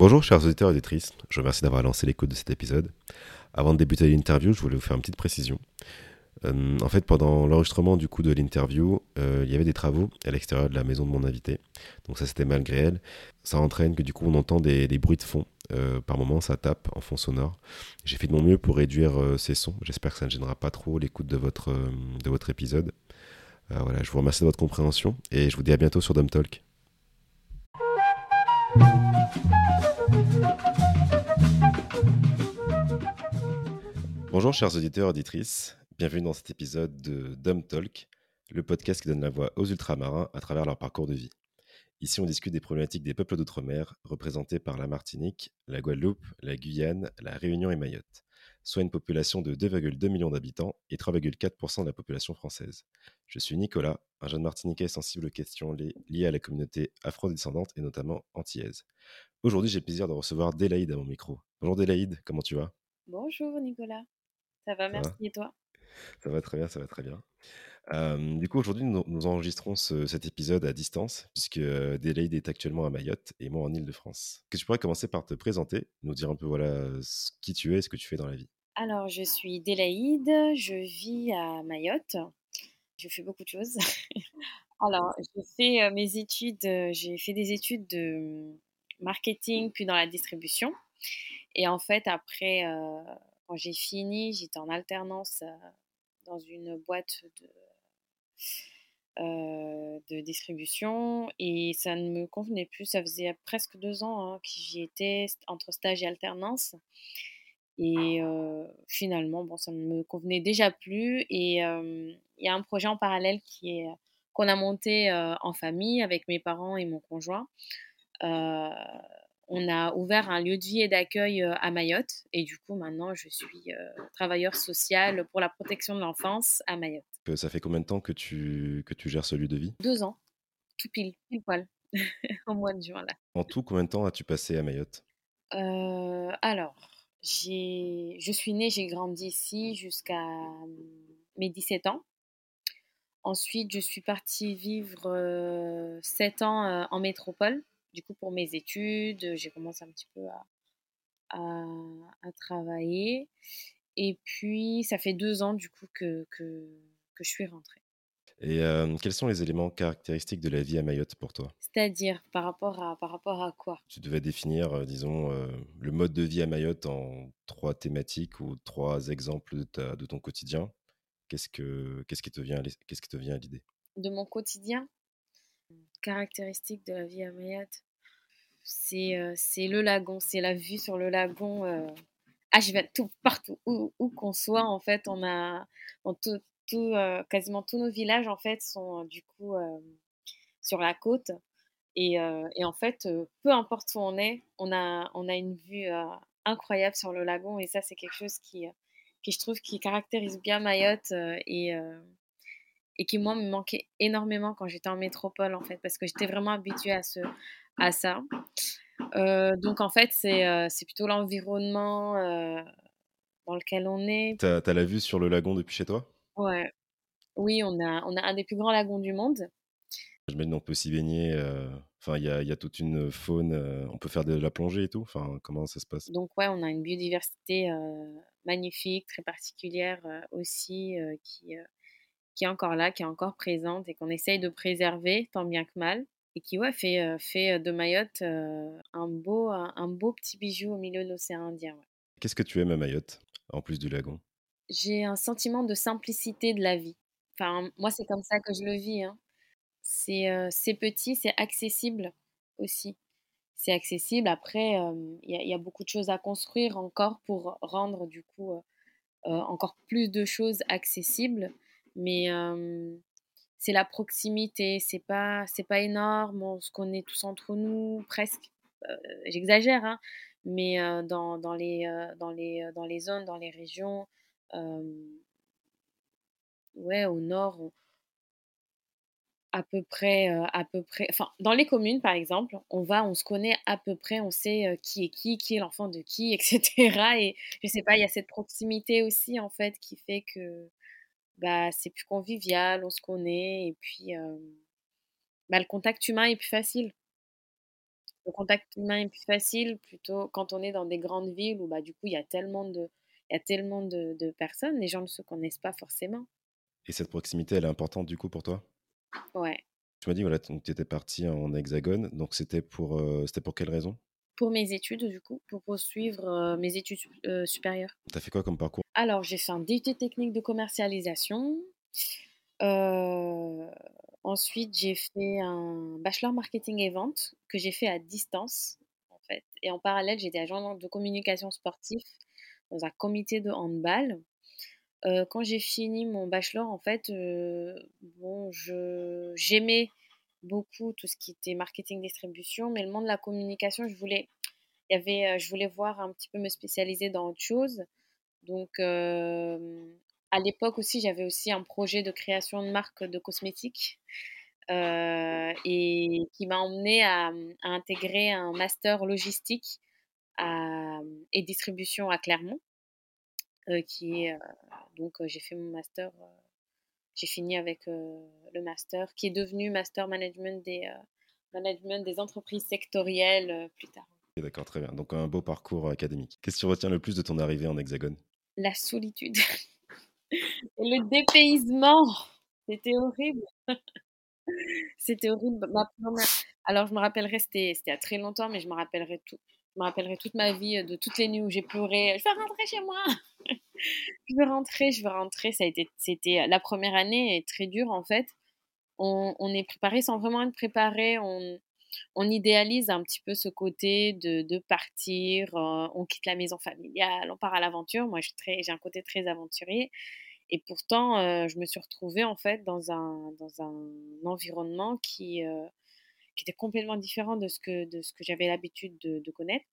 Bonjour chers auditeurs et auditrices, je vous remercie d'avoir lancé l'écoute de cet épisode. Avant de débuter l'interview, je voulais vous faire une petite précision. Euh, en fait, pendant l'enregistrement du coup de l'interview, euh, il y avait des travaux à l'extérieur de la maison de mon invité. Donc ça, c'était malgré elle. Ça entraîne que du coup, on entend des, bruits de fond. Euh, par moments, ça tape en fond sonore. J'ai fait de mon mieux pour réduire ces sons. J'espère que ça ne gênera pas trop l'écoute de votre, de épisode. voilà, je vous remercie de votre compréhension et je vous dis à bientôt sur Dom Talk. Bonjour chers auditeurs et auditrices, bienvenue dans cet épisode de Dumb Talk, le podcast qui donne la voix aux ultramarins à travers leur parcours de vie. Ici on discute des problématiques des peuples d'outre-mer représentés par la Martinique, la Guadeloupe, la Guyane, la Réunion et Mayotte, soit une population de 2,2 millions d'habitants et 3,4% de la population française. Je suis Nicolas, un jeune martiniquais sensible aux questions liées à la communauté afro-descendante et notamment antillaise. Aujourd'hui j'ai le plaisir de recevoir Délaïde à mon micro. Bonjour Délaïde, comment tu vas? Bonjour Nicolas. Ça va, merci. Et toi? Ça va très bien, ça va très bien. Du coup, aujourd'hui, nous, enregistrons cet épisode à distance, puisque euh, est actuellement à Mayotte et moi en Ile-de-France. Que tu pourrais commencer par te présenter, nous dire un peu voilà qui tu es ce que tu fais dans la vie? Alors, je suis Délaïde, je vis à Mayotte. Je fais beaucoup de choses. Alors, j'ai fait mes études, j'ai fait des études de marketing, puis dans la distribution. Et en fait, après, quand j'ai fini, j'étais en alternance dans une boîte de, de distribution et ça ne me convenait plus. Ça faisait presque deux ans hein, que j'y étais entre stage et alternance. Et euh, finalement, bon, ça ne me convenait déjà plus. Et il y a un projet en parallèle qui est qu'on a monté en famille avec mes parents et mon conjoint on a ouvert un lieu de vie et d'accueil euh, à Mayotte. Et du coup, maintenant, je suis euh, travailleur social pour la protection de l'enfance à Mayotte. Ça fait combien de temps que tu, que tu gères ce lieu de vie? Deux ans, tout pile, pile poil, au mois de juin. Là. En tout, combien de temps as-tu passé à Mayotte? Euh, Alors, je suis née, j'ai grandi ici jusqu'à mes 17 ans. Ensuite, je suis partie vivre 7 ans en métropole du coup, pour mes études, j'ai commencé un petit peu à, à, travailler. Et puis, ça fait deux ans, du coup, que, que, que je suis rentrée. Et quels sont les éléments caractéristiques de la vie à Mayotte pour toi? C'est-à-dire, par rapport à, par rapport à quoi? Tu devais définir, disons, le mode de vie à Mayotte en trois thématiques ou trois exemples de, ta, de ton quotidien. Qu'est-ce, que, qu'est-ce, qui te vient, qu'est-ce qui te vient à l'idée? De mon quotidien? Caractéristique de la vie à Mayotte, c'est euh, c'est le lagon, c'est la vue sur le lagon. Euh, H20, tout, partout où, qu'on soit, en fait, on a euh, quasiment tous nos villages, en fait, sont du coup sur la côte. Et, en fait, peu importe où on est, on a, on a une vue incroyable sur le lagon. Et ça, c'est quelque chose qui, qui, je trouve, qui caractérise bien Mayotte et, et qui moi me manquait énormément quand j'étais en métropole en fait parce que j'étais vraiment habituée à ce à ça. Euh, donc en fait c'est euh, c'est plutôt l'environnement euh, dans lequel on est. T'as as la vue sur le lagon depuis chez toi? Ouais. Oui on a on a un des plus grands lagons du monde. Je me on peut s'y baigner enfin il y a, y a, toute une faune on peut faire de la plongée et tout enfin comment ça se passe? Donc ouais on a une biodiversité magnifique très particulière aussi qui qui est encore là, qui est encore présente et qu'on essaye de préserver tant bien que mal et qui ouais, fait, euh, fait euh, de Mayotte euh, un, beau, un, beau petit bijou au milieu de l'océan Indien. Qu'est-ce que tu aimes à Mayotte, en plus du lagon? J'ai un sentiment de simplicité de la vie. Enfin, moi, c'est comme ça que je le vis. Hein. C'est petit, c'est accessible aussi. C'est accessible. Après, il y, a beaucoup de choses à construire encore pour rendre du coup encore plus de choses accessibles mais c'est la proximité, c'est pas, c'est pas énorme, on se connaît tous entre nous, presque. J'exagère, hein, mais dans, dans, les, dans, les, dans les zones, dans les régions, ouais, au nord, à peu près, à peu près, enfin, dans les communes, par exemple, on va, on se connaît à peu près, on sait qui est qui, qui est l'enfant de qui, etc. Et je sais pas, il y a cette proximité aussi, en fait, qui fait que bah, c'est plus convivial, on se connaît, et puis bah, le contact humain est plus facile. le contact humain est plus facile plutôt quand on est dans des grandes villes où bah, du coup il y a tellement de, il y a tellement de, de personnes, les gens ne se connaissent pas forcément. Et cette proximité, elle est importante du coup pour toi? Ouais. Tu m'as dit, voilà, tu étais parti en hexagone, donc c'était pour, euh, c'était pour quelle raison? Pour mes études, du coup, pour poursuivre euh, mes études euh, supérieures. Tu as fait quoi comme parcours? Alors, j'ai fait un DUT technique de commercialisation. Euh, ensuite, j'ai fait un bachelor marketing et vente que j'ai fait à distance, en fait. Et en parallèle, j'étais agent de communication sportive dans un comité de handball. Euh, quand j'ai fini mon bachelor, en fait, euh, bon, je, j'aimais beaucoup tout ce qui était marketing distribution, mais le monde de la communication, je voulais, il y avait, euh, je voulais voir un petit peu me spécialiser dans autre chose. Donc, à l'époque aussi, j'avais aussi un projet de création de marque de cosmétiques et qui m'a emmené à, intégrer un master logistique à, et distribution à Clermont, qui donc j'ai fait mon master, j'ai fini avec le master qui est devenu master management des, management des entreprises sectorielles plus tard. D'accord, très bien. Donc un beau parcours académique. Qu'est-ce qui retient le plus de ton arrivée en Hexagone? La solitude et le dépaysement. C'était horrible. C'était horrible. Alors je me rappellerai, c'était il y a très longtemps, mais je me rappellerai tout. Je me rappellerai toute ma vie de toutes les nuits où j'ai pleuré. Je vais rentrer chez moi je veux rentrer, je veux rentrer. Ça a été, c'était la première année est très dure en fait. On, est préparé sans vraiment être préparé. On, on idéalise un petit peu ce côté de, de partir. Euh, on quitte la maison familiale, on part à l'aventure. Moi, j'ai un côté très aventurier. Et pourtant, euh, je me suis retrouvée en fait dans un, dans un environnement qui, euh, qui était complètement différent de ce que, de ce que j'avais l'habitude de, de, connaître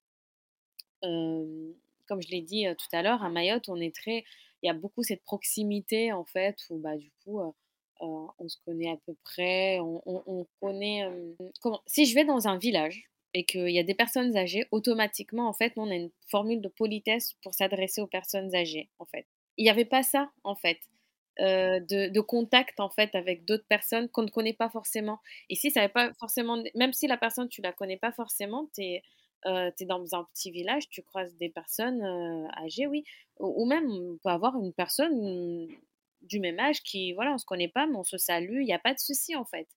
comme je l'ai dit tout à l'heure, à Mayotte, on est très, il y a beaucoup cette proximité en fait où bah du coup on se connaît à peu près, on, connaît. Si je vais dans un village et qu'il y a des personnes âgées, automatiquement en fait, on a une formule de politesse pour s'adresser aux personnes âgées en fait. Il n'y avait pas ça en fait. de, de, contact en fait avec d'autres personnes qu'on ne connaît pas forcément. Et si ça n'est pas forcément, même si la personne tu la connais pas forcément, tu es euh, tu es dans un petit village, tu croises des personnes âgées, oui. Ou, même, on peut avoir une personne du même âge qui, voilà, on se connaît pas, mais on se salue, il n'y a pas de souci en fait.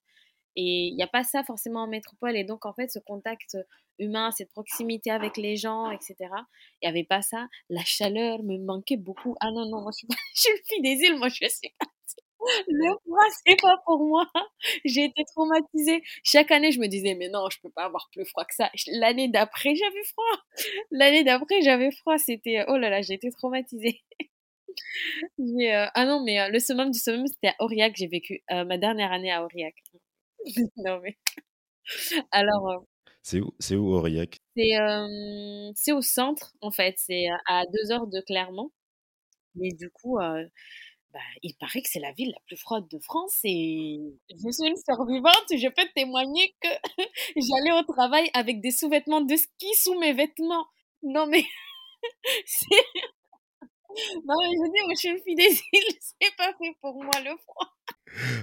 Et il n'y a pas ça forcément en métropole. Et donc, en fait, ce contact humain, cette proximité avec les gens, etc., il n'y avait pas ça. La chaleur me manquait beaucoup. Ah non, non, moi, je suis, des îles, moi, je suis pas le froid, c'est pas pour moi. J'ai été traumatisée. Chaque année, je me disais, mais non, je peux pas avoir plus froid que ça. L'année d'après, j'avais froid. L'année d'après, j'avais froid. C'était, oh là là, j'ai été traumatisée. Euh, ah non, mais euh, le summum du summum, c'était à Aurillac. J'ai vécu euh, ma dernière année à Aurillac. non, mais. Alors. c'est où, c'est où Aurillac? C'est au centre, en fait. C'est à deux heures de Clermont. Mais du coup, bah, il paraît que c'est la ville la plus froide de France et je suis une survivante, je peux témoigner que j'allais au travail avec des sous-vêtements de ski sous mes vêtements. Non mais c'est... Non mais je dis, moi je suis une fille des îles, c'est pas fait pour moi le froid.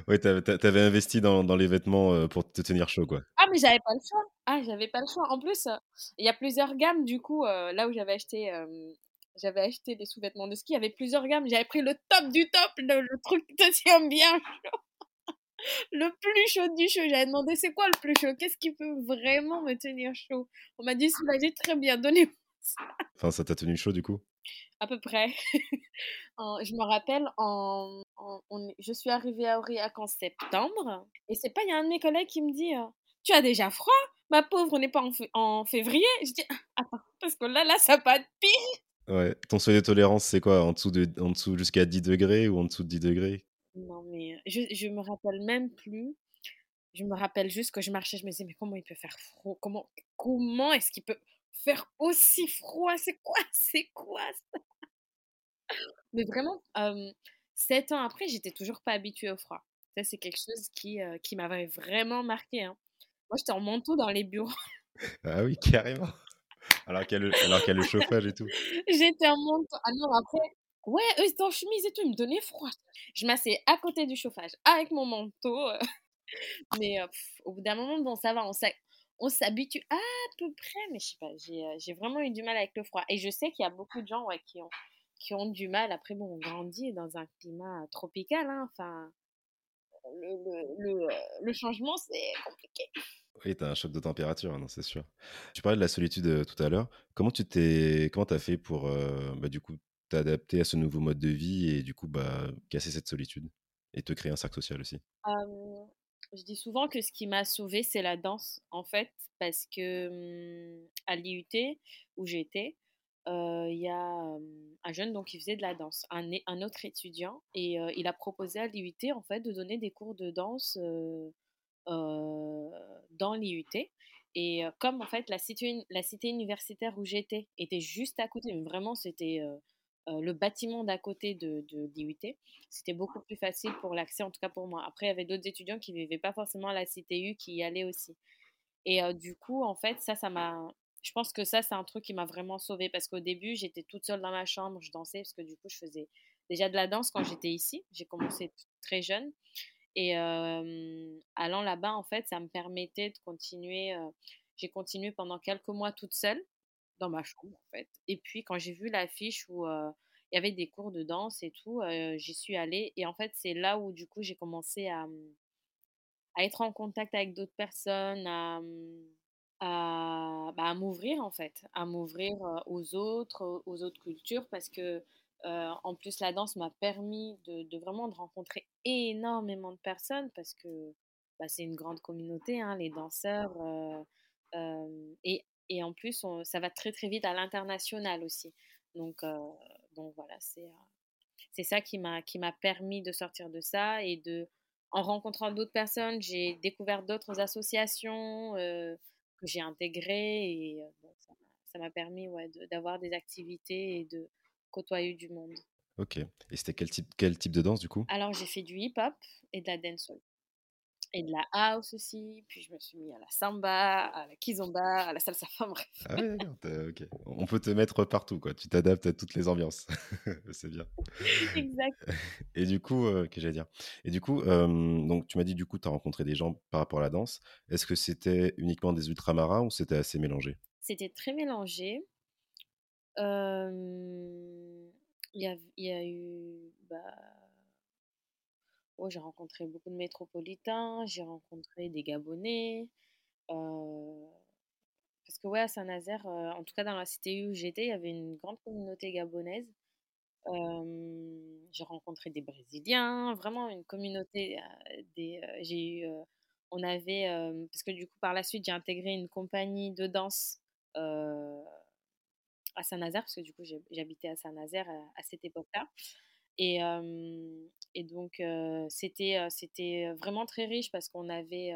Oui, t'avais investi dans, dans, les vêtements euh, pour te tenir chaud, quoi. Ah, mais j'avais pas le choix. Ah, j'avais pas le choix. En plus, il y a plusieurs gammes, du coup, euh, là où j'avais acheté j'avais acheté des sous-vêtements de ski, il y avait plusieurs gammes, j'avais pris le top du top, le, truc qui te tient bien chaud. le plus chaud du chaud. J'avais demandé c'est quoi le plus chaud? Qu'est-ce qui peut vraiment me tenir chaud? On m'a dit dit très bien, donnez-moi ça. Enfin, ça t'a tenu chaud du coup? À peu près. je me rappelle, en, je suis arrivée à Aurillac en septembre et c'est pas, il y a un de mes collègues qui me dit euh, Tu as déjà froid Ma pauvre, on n'est pas en, février. Je dis Attends, parce que là, là, ça pas de pire. Ouais. Ton seuil de tolérance, c'est quoi? En dessous, de, en dessous jusqu'à 10 degrés ou en dessous de 10 degrés? Non, mais je, je me rappelle même plus. Je me rappelle juste que je marchais, je me disais, mais comment il peut faire froid? Comment, comment est-ce qu'il peut faire aussi froid? C'est quoi? C'est quoi ça? Mais vraiment, sept ans après, j'étais toujours pas habituée au froid. Ça, c'est quelque chose qui, qui m'avait vraiment marqué. Hein. Moi, j'étais en manteau dans les bureaux. ah oui, carrément. Alors qu'il y, a le chauffage et tout. J'étais en manteau. Ah non, après, ouais, eux, étaient en chemise et tout, ils me donnaient froid. Je m'asseyais à côté du chauffage avec mon manteau. Euh. Mais euh, au bout d'un moment, bon, ça va, on s'habitue à peu près, mais je sais pas, j'ai vraiment eu du mal avec le froid. Et je sais qu'il y a beaucoup de gens qui, ont, du mal. Après, bon, on grandit dans un climat tropical, hein, enfin, le, changement, c'est compliqué. Oui, tu as un choc de température, hein, non, c'est sûr. Tu parlais de la solitude tout à l'heure. Comment tu t'es, comment as fait pour, bah, du coup, t'adapter à ce nouveau mode de vie et du coup, bah, casser cette solitude et te créer un cercle social aussi? Je dis souvent que ce qui m'a sauvé c'est la danse, en fait, parce que mmh, à l'IUT où j'étais, il y a un jeune donc qui faisait de la danse, un, un autre étudiant, et il a proposé à l'IUT en fait de donner des cours de danse dans l'IUT. Et comme en fait la cité, la cité universitaire où j'étais était juste à côté, mais vraiment c'était le bâtiment d'à côté de, de l'IUT, c'était beaucoup plus facile pour l'accès, en tout cas pour moi. Après, il y avait d'autres étudiants qui ne vivaient pas forcément à la CTU qui y allaient aussi. Et du coup, en fait, ça, ça m'a. Je pense que ça, c'est un truc qui m'a vraiment sauvée parce qu'au début, j'étais toute seule dans ma chambre, je dansais parce que du coup, je faisais déjà de la danse quand j'étais ici. J'ai commencé très jeune. Et allant là-bas, en fait, ça me permettait de continuer. j'ai continué pendant quelques mois toute seule dans ma chambre, en fait. Et puis, quand j'ai vu l'affiche où il y avait des cours de danse et tout, j'y suis allée. Et en fait, c'est là où, du coup, j'ai commencé à, mmh, à, être en contact avec d'autres personnes, à, mmh, bah, à m'ouvrir, en fait, à m'ouvrir aux autres, aux autres cultures, parce que en plus, la danse m'a permis de, vraiment de rencontrer énormément de personnes parce que bah, c'est une grande communauté, hein, les danseurs. et, et, en plus, ça va très très vite à l'international aussi. Donc, donc voilà, c'est c'est ça qui m'a qui m'a permis de sortir de ça et de en rencontrant d'autres personnes, j'ai découvert d'autres associations que j'ai intégrées et ça m'a permis ouais, d'avoir des activités et de côtoyer du monde. Ok. Et c'était quel type, quel type de danse du coup? Alors j'ai fait du hip-hop et de la dancehall. Et de la house aussi, puis je me suis mis à la samba, à la kizomba, à la salsa, enfin bref. Ah ouais, ok. On peut te mettre partout, quoi. Tu t'adaptes à toutes les ambiances. c'est bien. Exact. Et du coup, euh, que j'allais dire? Et du coup, donc tu m'as dit, du coup, tu as rencontré des gens par rapport à la danse. Est-ce que c'était uniquement des ultramarins ou c'était assez mélangé? C'était très mélangé il y a, y a eu. Bah, oh, j'ai rencontré beaucoup de métropolitains, j'ai rencontré des Gabonais. parce que, ouais, à Saint-Nazaire, en tout cas dans la cité où j'étais, il y avait une grande communauté gabonaise. j'ai rencontré des Brésiliens, vraiment une communauté. des, j'ai eu. on avait. parce que, du coup, par la suite, j'ai intégré une compagnie de danse à Saint-Nazaire, parce que du coup, j'habitais à Saint-Nazaire à, cette époque-là. Et, et, donc, c'était c'était vraiment très riche parce qu'on avait,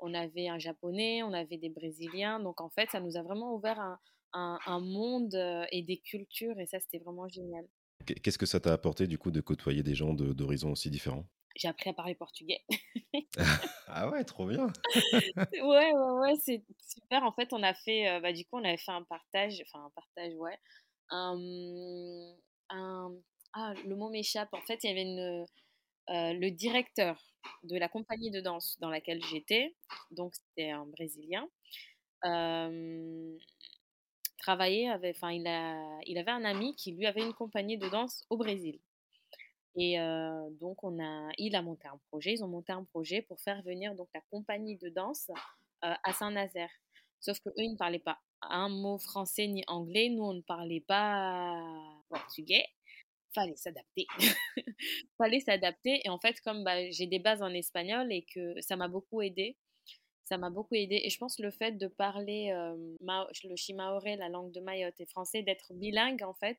avait un japonais, on avait des brésiliens. Donc, en fait, ça nous a vraiment ouvert un, un, monde et des cultures. Et ça, c'était vraiment génial. Qu'est-ce que ça t'a apporté, du coup, de côtoyer des gens d'horizons aussi différents? J'ai appris à parler portugais. ah ouais, trop bien. ouais, ouais, ouais, c'est super. En fait, on a fait, bah, du coup, on avait fait un partage, enfin un partage, ouais. Un, ah, le mot m'échappe. En fait, il y avait une, le directeur de la compagnie de danse dans laquelle j'étais, donc c'était un Brésilien, travaillait avec, enfin, il, a, il avait un ami qui lui avait une compagnie de danse au Brésil. Et donc, on a, il a monté un projet, ils ont monté un projet pour faire venir donc la compagnie de danse à Saint-Nazaire. Sauf qu'eux, ils ne parlaient pas un mot français ni anglais. Nous, on ne parlait pas portugais. Fallait s'adapter. Fallait s'adapter. Et en fait, comme bah, j'ai des bases en espagnol et que ça m'a beaucoup aidé, ça m'a beaucoup aidé. Et je pense le fait de parler le chimaoré, la langue de Mayotte, et français, d'être bilingue, en fait,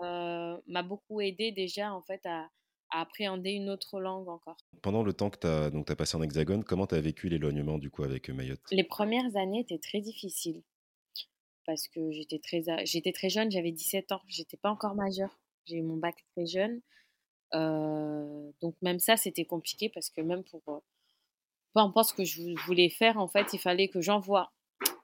m'a beaucoup aidé déjà en fait à, appréhender une autre langue encore. Pendant le temps que tu as, donc, as passé en hexagone, comment tu as vécu l'éloignement du coup avec Mayotte? Les premières années étaient très difficiles parce que j'étais très, j'étais très jeune, j'avais 17 ans, j'étais pas encore majeure, j'ai eu mon bac très jeune. donc même ça c'était compliqué parce que même pour peu importe ce que je voulais faire en fait il fallait que j'envoie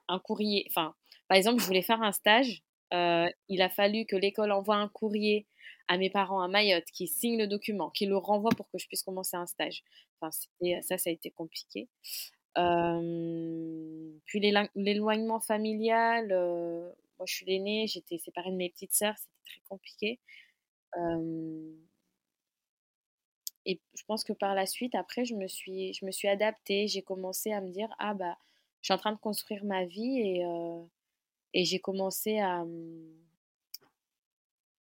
un courrier enfin par exemple je voulais faire un stage il a fallu que l'école envoie un courrier à mes parents à Mayotte, qui signe le document, qui le renvoie pour que je puisse commencer un stage. Enfin, ça, ça a été compliqué. puis l'éloignement familial, moi je suis l'aînée, j'étais séparée de mes petites sœurs, c'était très compliqué. et je pense que par la suite, après, je me suis, je me suis adaptée. J'ai commencé à me dire, ah bah, je suis en train de construire ma vie et, et j'ai commencé à,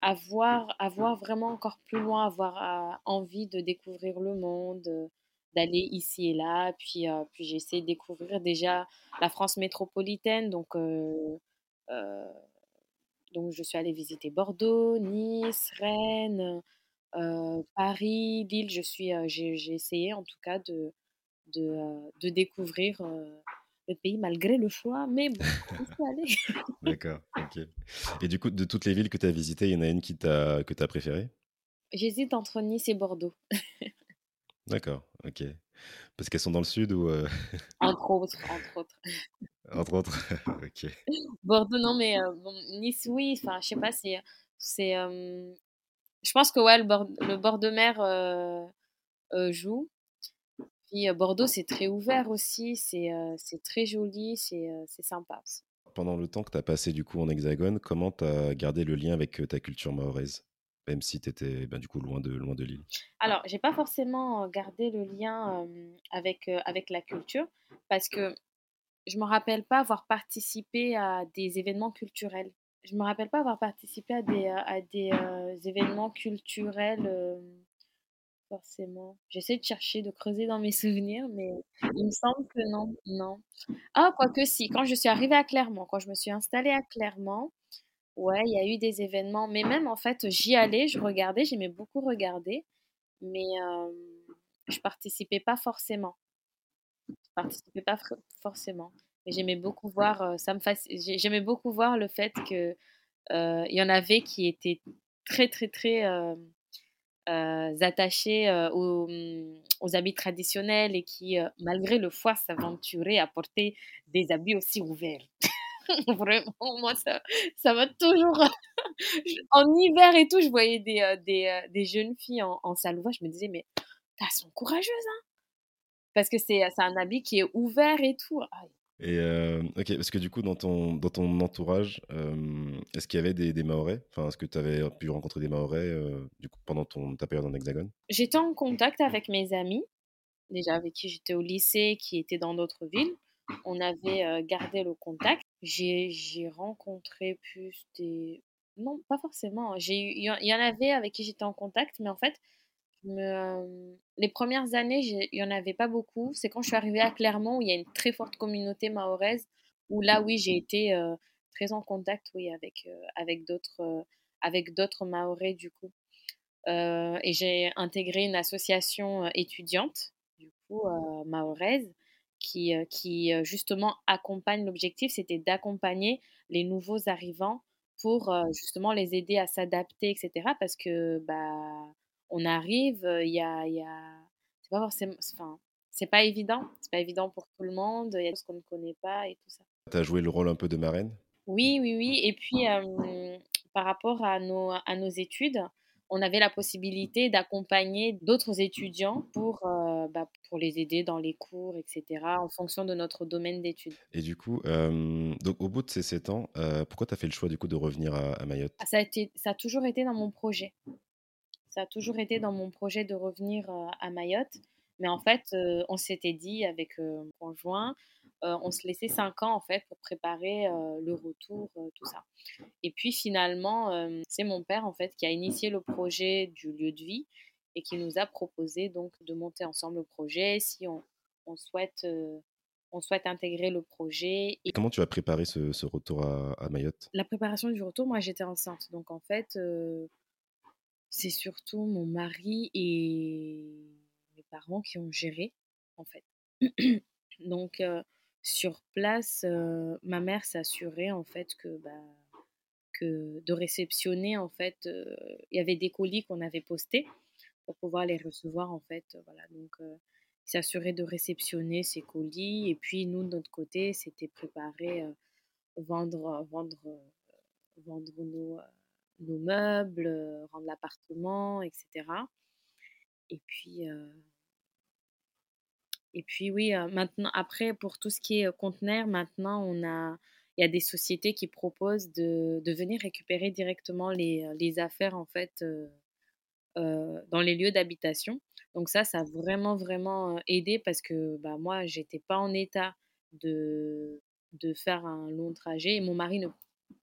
à, voir, à voir vraiment encore plus loin, avoir envie de découvrir le monde, d'aller ici et là. Puis, puis j'ai essayé de découvrir déjà la France métropolitaine. Donc, donc je suis allée visiter Bordeaux, Nice, Rennes, Paris, Lille. Je suis, j'ai, essayé en tout cas de, de, de découvrir le pays malgré le choix, mais bon, faut aller. D'accord, ok. Et du coup, de toutes les villes que tu as visitées, il y en a une qui t'a, que tu as préférée? J'hésite entre Nice et Bordeaux. D'accord, ok. Parce qu'elles sont dans le sud ou Entre autres, entre autres. Entre autres, ok. Bordeaux, non, mais Nice, oui. Enfin, je sais pas, c'est, c'est. Je pense que ouais, le bord, le bord de mer joue. Puis Bordeaux, c'est très ouvert aussi, c'est, c'est très joli, c'est, c'est sympa. Pendant le temps que tu as passé du coup en Hexagone, comment tu as gardé le lien avec ta culture mahoraise même si tu étais ben, du coup loin de, loin de l'île? Alors, j'ai pas forcément gardé le lien avec, avec la culture parce que je me rappelle pas avoir participé à des événements culturels. Je me rappelle pas avoir participé à des, à des événements culturels forcément. J'essaie de chercher, de creuser dans mes souvenirs, mais il me semble que non, non. Ah, quoique si, quand je suis arrivée à Clermont, quand je me suis installée à Clermont, Ouais, il y a eu des événements, mais même en fait, j'y allais, je regardais, j'aimais beaucoup regarder, mais je participais pas forcément. Je participais pas forcément, mais j'aimais beaucoup voir, ça me j'aimais beaucoup voir le fait que il y en avait qui étaient très très très attachés aux, mmh, aux, habits traditionnels et qui, malgré le foie, s'aventuraient à porter des habits aussi ouverts. Vraiment, moi, ça, ça m'a toujours. en hiver et tout, je voyais des, euh, des, euh, jeunes filles en, en. Je me disais, mais elles sont courageuses, hein Parce que c'est un habit qui est ouvert et tout. Et euh, ok, parce que du coup, dans ton, dans ton entourage, est-ce qu'il y avait des, des Maorais? Enfin, est-ce que tu avais pu rencontrer des Maorais du coup, pendant ton, ta période en Hexagone? J'étais en contact avec mes amis, déjà avec qui j'étais au lycée, qui étaient dans d'autres villes. On avait gardé le contact. J'ai rencontré plus des non, pas forcément. Il y en avait avec qui j'étais en contact, mais en fait, les premières années, il y en avait pas beaucoup. C'est quand je suis arrivée à Clermont où il y a une très forte communauté mahoraise, où là, oui, j'ai été, très en contact, oui, avec, avec d'autres, avec d'autres Mahorais, du coup. et j'ai intégré une association, étudiante, du coup, mahoraise qui, qui justement accompagne. L'objectif, c'était d'accompagner les nouveaux arrivants pour justement les aider à s'adapter, etc. Parce que bah, on arrive, il y a, y a... c'est pas forcément, enfin, c'est pas évident, c'est pas évident pour tout le monde. Il y a des choses qu'on ne connaît pas et tout ça. Tu as joué le rôle un peu de marraine? Oui, oui, oui. Et puis par rapport à nos, à nos études, on avait la possibilité d'accompagner d'autres étudiants pour, euh, bah, pour les aider dans les cours, etc., en fonction de notre domaine d'études. Et du coup, euh, donc au bout de ces sept ans, euh, pourquoi tu as fait le choix du coup de revenir à, Mayotte? Ah, ça a, été, ça a toujours été dans mon projet. Ça a toujours été dans mon projet de revenir à Mayotte. Mais en fait, on s'était dit avec mon conjoint, euh, on se laissait cinq ans en fait pour préparer euh, le retour, euh, tout ça. Et puis finalement, c'est mon père en fait qui a initié le projet du lieu de vie et qui nous a proposé donc de monter ensemble le projet si on, souhaite on souhaite intégrer le projet. Et comment tu as préparé ce, retour à, Mayotte? La préparation du retour, moi j'étais enceinte. Donc en fait, c'est surtout mon mari et mes parents qui ont géré en fait. donc sur place, ma mère s'assurait en fait que, bah, que de réceptionner en fait, il y avait des colis qu'on avait postés pour pouvoir les recevoir en fait, voilà donc s'assurer de réceptionner ces colis et puis nous de notre côté c'était préparer vendre vendre vendre nos, nos meubles, rendre l'appartement, etc. Et puis Et puis oui, maintenant, après, pour tout ce qui est conteneur, maintenant, on a, il y a des sociétés qui proposent de, de venir récupérer directement les, les affaires, en fait, dans les lieux d'habitation. Donc ça, ça a vraiment, vraiment aidé parce que bah, moi, j'étais pas en état de, de faire un long trajet et mon mari ne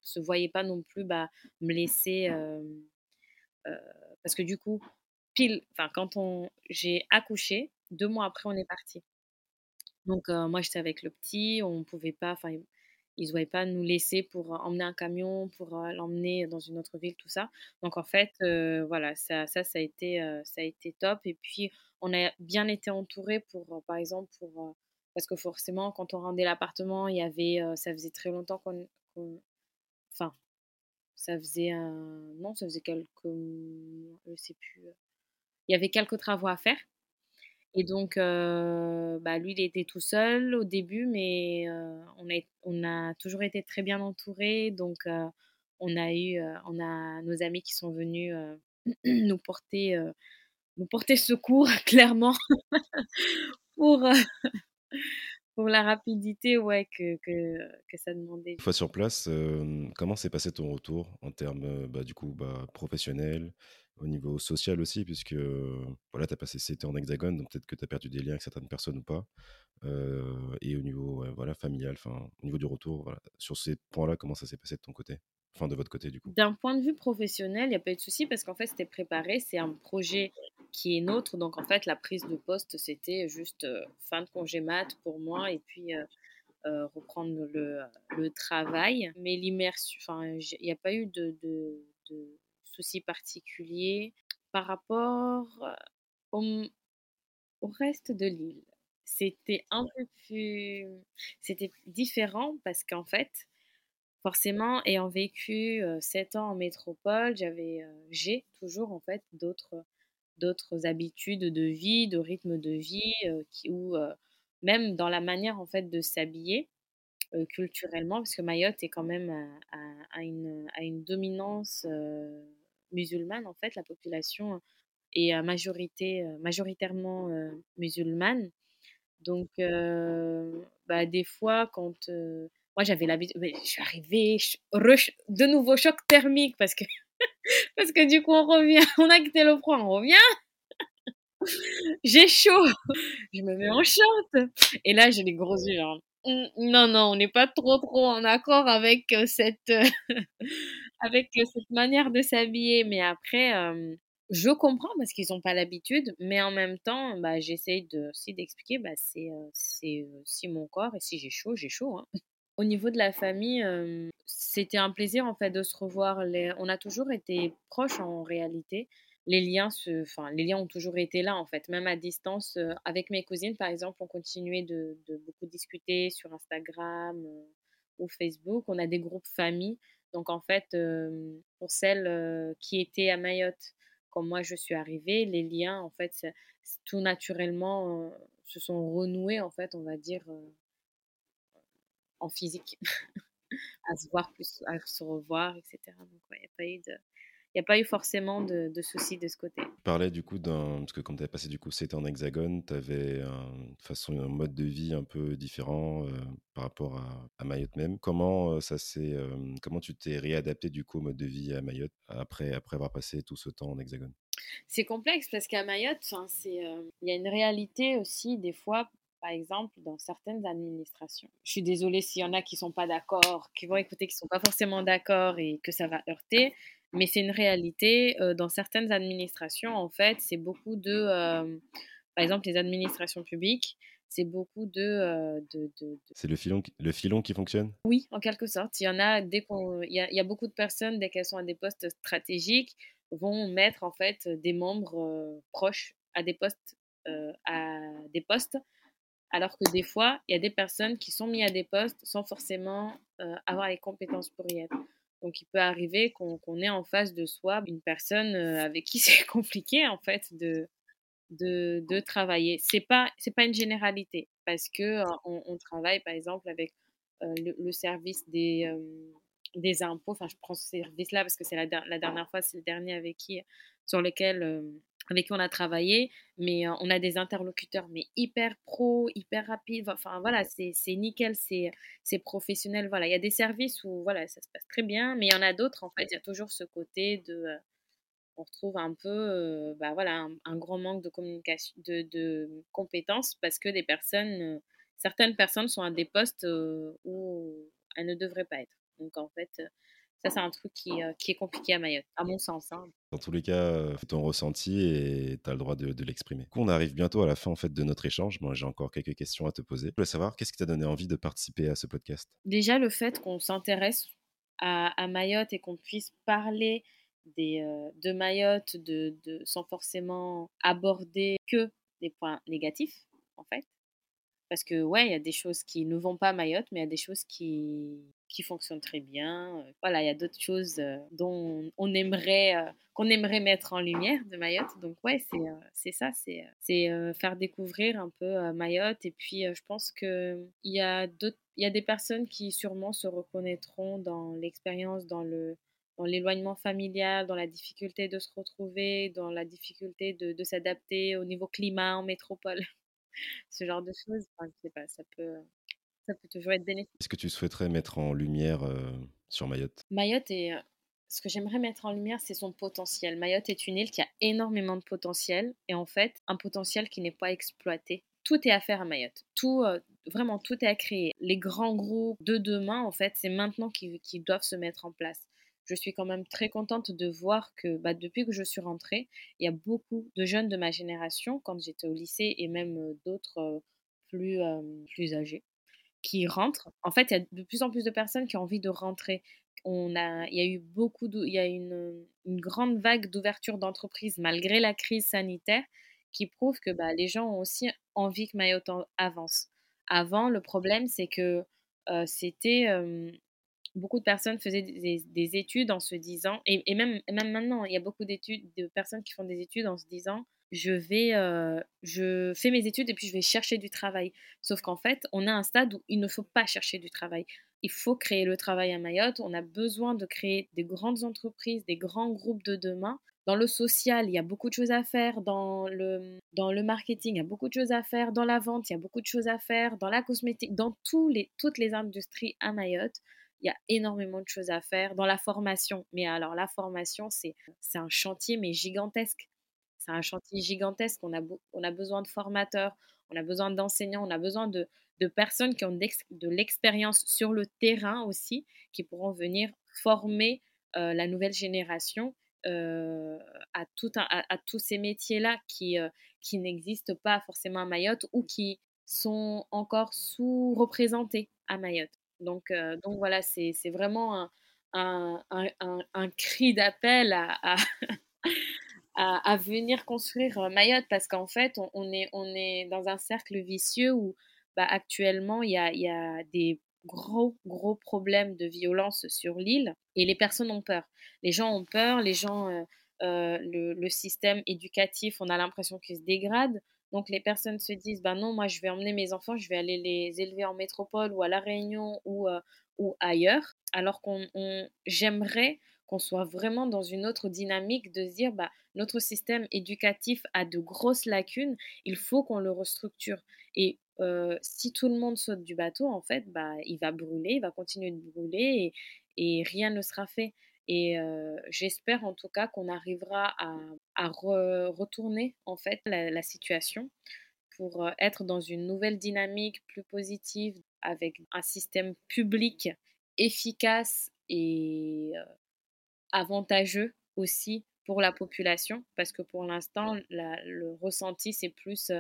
se voyait pas non plus bah, me laisser... parce que du coup, pile, enfin, quand j'ai accouché, deux mois après, on est parti. Donc, moi, j'étais avec le petit, on pouvait pas, enfin, ils ne voyaient pas nous laisser pour emmener un camion, pour l'emmener dans une autre ville, tout ça. Donc, en fait, voilà, ça, ça, ça, a été, ça a été top. Et puis, on a bien été entouré pour, par exemple, pour, parce que forcément, quand on rendait l'appartement, il y avait, ça faisait très longtemps qu'on, enfin, ça faisait non, ça faisait quelques, je sais plus, il y avait quelques travaux à faire. Et donc, bah, lui, il était tout seul au début, mais on, a, on a toujours été très bien entouré. Donc, on a eu, nos amis qui sont venus nous porter, nous porter secours, clairement, pour, pour la rapidité ouais, que, que, que ça demandait. Une fois sur place, comment s'est passé ton retour en termes bah, du coup bah, professionnel, au niveau social aussi, puisque voilà, tu as passé cet été en hexagone, donc peut-être que tu as perdu des liens avec certaines personnes ou pas. et au niveau voilà, familial, au niveau du retour, voilà, sur ces points-là, comment ça s'est passé de ton côté? Enfin, de votre côté, du coup. D'un point de vue professionnel, il n'y a pas eu de souci parce qu'en fait, c'était préparé. C'est un projet qui est nôtre. Donc, en fait, la prise de poste, c'était juste fin de congé mat pour moi et puis reprendre le, le, travail. Mais l'immersion, enfin, il n'y a pas eu de, de, de souci particulier par rapport au, au reste de l'île. C'était un peu plus. C'était différent parce qu'en fait, forcément, ayant vécu sept ans en métropole, j'avais, j'ai toujours en fait d'autres, d'autres habitudes de vie, de rythme de vie, qui, ou même dans la manière en fait de s'habiller culturellement, parce que Mayotte est quand même à, une, à une, dominance musulmane, en fait, la population est majorité, majoritairement musulmane. Donc, bah, des fois, quand moi j'avais l'habitude, je suis arrivée, de nouveau choc thermique parce que, parce que du coup on revient, on a quitté le froid, on revient. J'ai chaud, je me mets en short. Et là, j'ai les gros yeux, genre, «Mmh, non, non, on n'est pas trop, trop en accord avec cette, avec cette manière de s'habiller. Mais après, je comprends parce qu'ils n'ont pas l'habitude, mais en même temps, bah, j'essaye de, aussi d'expliquer, bah, c'est c'est si mon corps et si j'ai chaud, j'ai chaud. Hein. Au niveau de la famille, c'était un plaisir en fait de se revoir. On a toujours été proches en réalité. Les liens, se... enfin, les liens ont toujours été là en fait, même à distance. avec mes cousines, par exemple, on continuait de, beaucoup discuter sur Instagram ou Facebook. On a des groupes familles donc en fait, pour celles qui étaient à Mayotte, comme moi je suis arrivée, les liens, en fait, tout naturellement se sont renoués, en fait, on va dire, en physique, à se voir plus, à se revoir, etc. Donc il n'y a pas eu de il n'y a pas eu forcément de, soucis de ce côté. Tu parlais du coup d'un. Parce que quand tu avais passé du coup, c'était en hexagone, tu avais une façon, un mode de vie un peu différent euh, par rapport à, Mayotte même. Comment, euh, ça s'est, euh, comment tu t'es réadapté du coup au mode de vie à Mayotte après, après avoir passé tout ce temps en hexagone? C'est complexe parce qu'à Mayotte, il y a une réalité aussi des fois par exemple, dans certaines administrations. Je suis désolée s'il y en a qui ne sont pas d'accord, qui vont écouter, qui ne sont pas forcément d'accord et que ça va heurter. Mais c'est une réalité. dans certaines administrations, en fait, c'est beaucoup de. par exemple, les administrations publiques, c'est beaucoup de. de, C'est le filon, le filon qui fonctionne? Oui, en quelque sorte. Il y en a, dès qu'on. Il y a, beaucoup de personnes, dès qu'elles sont à des postes stratégiques, vont mettre, en fait, des membres proches à des postes. à des postes alors que des fois, il y a des personnes qui sont mises à des postes sans forcément avoir les compétences pour y être. Donc, il peut arriver qu'on ait en face de soi une personne avec qui c'est compliqué, en fait, de, de, travailler. Ce n'est pas, pas une généralité, parce que on, travaille, par exemple, avec le, service des, des impôts. Enfin, je prends ce service-là parce que c'est la, la, dernière fois, c'est le dernier avec qui, sur lequel avec qui on a travaillé, mais on a des interlocuteurs mais hyper pro, hyper rapides. Enfin voilà, c'est nickel, c'est professionnel. Voilà, il y a des services où voilà, ça se passe très bien, mais il y en a d'autres en fait. Il y a toujours ce côté de, on retrouve un peu, bah voilà, un, grand manque de communication, de, de, compétences parce que des personnes, certaines personnes sont à des postes où elles ne devraient pas être. Donc en fait, ça, c'est un truc qui, euh, qui, est compliqué à Mayotte, à mon sens. Hein. Dans tous les cas, euh, ton ressenti et tu as le droit de, de l'exprimer. On arrive bientôt à la fin en fait, de notre échange. Moi, j'ai encore quelques questions à te poser. Je voulais savoir, qu'est-ce qui t'a donné envie de participer à ce podcast? Déjà, le fait qu'on s'intéresse à, à, Mayotte et qu'on puisse parler des, euh, de Mayotte de, de, sans forcément aborder que des points négatifs, en fait. Parce que, ouais, il y a des choses qui ne vont pas à Mayotte, mais il y a des choses qui, qui fonctionnent très bien. Voilà, il y a d'autres choses dont on aimerait, qu'on aimerait mettre en lumière de Mayotte. Donc, ouais, c'est, ça, c'est, c'est faire découvrir un peu Mayotte. Et puis, je pense qu'il y, a d'autres, il y a des personnes qui sûrement se reconnaîtront dans l'expérience, dans le dans l'éloignement familial, dans la difficulté de se retrouver, dans la difficulté de, de s'adapter au niveau climat en métropole ce genre de choses. Enfin, je sais pas, ça peut, ça peut toujours être bénéfique. Est-ce que tu souhaiterais mettre en lumière sur Mayotte? Mayotte est. Ce que j'aimerais mettre en lumière, c'est son potentiel. Mayotte est une île qui a énormément de potentiel et en fait, un potentiel qui n'est pas exploité. Tout est à faire à Mayotte. Tout, vraiment, tout est à créer. Les grands groupes de demain, en fait, c'est maintenant qu'ils doivent se mettre en place je suis quand même très contente de voir que bah, depuis que je suis rentrée, il y a beaucoup de jeunes de ma génération, quand j'étais au lycée, et même d'autres plus, plus âgés, qui rentrent. En fait, il y a de plus en plus de personnes qui ont envie de rentrer. On a, il y a eu beaucoup, il y a une, grande vague d'ouverture d'entreprises malgré la crise sanitaire qui prouve que bah, les gens ont aussi envie que Mayotte avance. Avant, le problème, c'est que c'était beaucoup de personnes faisaient des, études en se disant, et, même, même maintenant, il y a beaucoup d'études, de personnes qui font des études en se disant, je vais, euh, je fais mes études et puis je vais chercher du travail. Sauf qu'en fait, on a un stade où il ne faut pas chercher du travail. Il faut créer le travail à Mayotte. On a besoin de créer des grandes entreprises, des grands groupes de demain. Dans le social, il y a beaucoup de choses à faire. Dans le, dans le marketing, il y a beaucoup de choses à faire. Dans la vente, il y a beaucoup de choses à faire. Dans la cosmétique, dans tous les, toutes les industries à Mayotte, il y a énormément de choses à faire dans la formation. Mais alors, la formation, c'est un chantier, mais gigantesque. C'est un chantier gigantesque. On a, besoin de formateurs, on a besoin d'enseignants, on a besoin de, personnes qui ont de l'expérience sur le terrain aussi, qui pourront venir former euh, la nouvelle génération euh, à, tous ces métiers-là qui, euh, qui n'existent pas forcément à Mayotte ou qui sont encore sous-représentés à Mayotte. Donc, voilà, c'est vraiment un, cri d'appel à, venir construire euh, Mayotte parce qu'en fait, on, est, on est dans un cercle vicieux où bah, actuellement, il y a, y a des gros, gros problèmes de violence sur l'île et les personnes ont peur. Les gens ont peur, les gens, euh, le, le, système éducatif, on a l'impression qu'il se dégrade. Donc les personnes se disent, ben non, moi je vais emmener mes enfants, je vais aller les élever en métropole ou à La Réunion ou, euh, ou ailleurs, alors qu'on j'aimerais qu'on soit vraiment dans une autre dynamique de se dire, bah, notre système éducatif a de grosses lacunes, il faut qu'on le restructure. Et euh, si tout le monde saute du bateau, en fait, bah, il va brûler, il va continuer de brûler et, et rien ne sera fait. Et j'espère en tout cas qu'on arrivera à, retourner en fait la, situation pour être dans une nouvelle dynamique plus positive avec un système public efficace et avantageux aussi pour la population parce que pour l'instant le ressenti c'est plus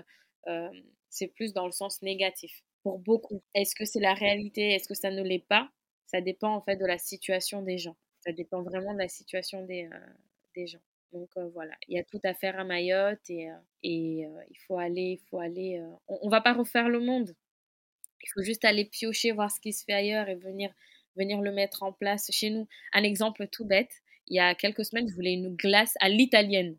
c'est plus dans le sens négatif pour beaucoup. Est-ce que c'est la réalité? Est-ce que ça ne l'est pas? Ça dépend en fait de la situation des gens. Ça dépend vraiment de la situation des, euh, des gens. Donc euh, voilà, il y a tout à faire à Mayotte et, euh, et il faut aller, il faut aller. on, ne va pas refaire le monde. Il faut juste aller piocher, voir ce qui se fait ailleurs et venir, venir le mettre en place chez nous. Un exemple tout bête. Il y a quelques semaines, je voulais une glace à l'italienne.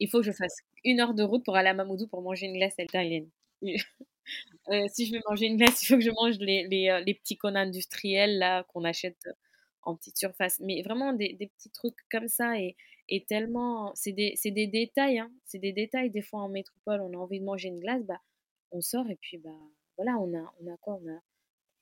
Il faut que je fasse une heure de route pour aller à Mamoudou pour manger une glace à l'italienne. si je veux manger une glace, il faut que je mange les, les, les petits cônes industriels qu'on achète en petite surface. Mais vraiment des, des petits trucs comme ça et, et tellement, c'est des, des, détails, hein, c'est des détails. Des fois en métropole, on a envie de manger une glace, bah, on sort et puis bah, voilà, on a, on a quoi? On a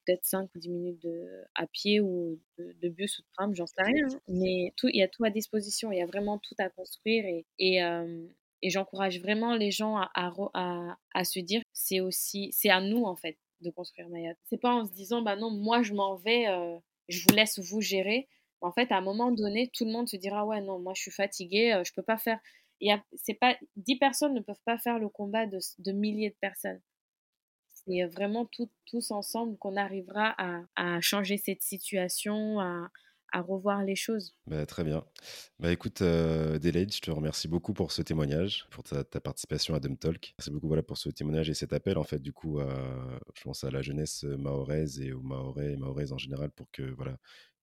peut-être 5 ou 10 minutes de, à pied ou de, bus ou de tram, j'en sais rien. Hein. Mais il y a tout à disposition, il y a vraiment tout à construire et, et, euh, et j'encourage vraiment les gens à, à, à, se dire c'est aussi, c'est à nous en fait de construire Mayotte. C'est pas en se disant bah non, moi je m'en vais, euh, je vous laisse vous gérer. En fait, à un moment donné, tout le monde se dira ouais non, moi je suis fatigué, euh, je peux pas faire. Il y a, c'est pas, 10 personnes ne peuvent pas faire le combat de, de milliers de personnes c'est vraiment tous ensemble qu'on arrivera à, changer cette situation, à, revoir les choses. Bah, très bien. Bah, écoute, euh, je te remercie beaucoup pour ce témoignage, pour ta, participation à Dumb Talk. Merci beaucoup voilà, pour ce témoignage et cet appel, en fait, du coup, je pense à la jeunesse mahoraise et aux mahorais et mahoraises en général pour que voilà,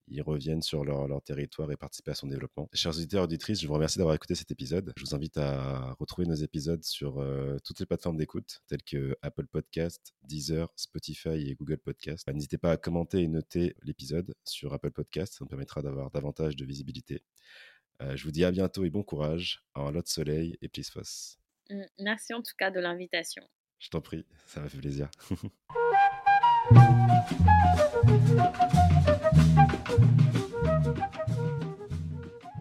ils reviennent sur leur, territoire et participent à son développement. Chers auditeurs et auditrices, je vous remercie d'avoir écouté cet épisode. Je vous invite à retrouver nos épisodes sur euh, toutes les plateformes d'écoute, telles que Apple Podcast, Deezer, Spotify et Google Podcast. Bah, n'hésitez pas à commenter et noter l'épisode sur Apple Podcast, ça nous permettra d'avoir davantage de visibilité. Euh, je vous dis à bientôt et bon courage en lot de soleil et plus mmh, Merci en tout cas de l'invitation. Je t'en prie, ça m'a fait plaisir. Thank you.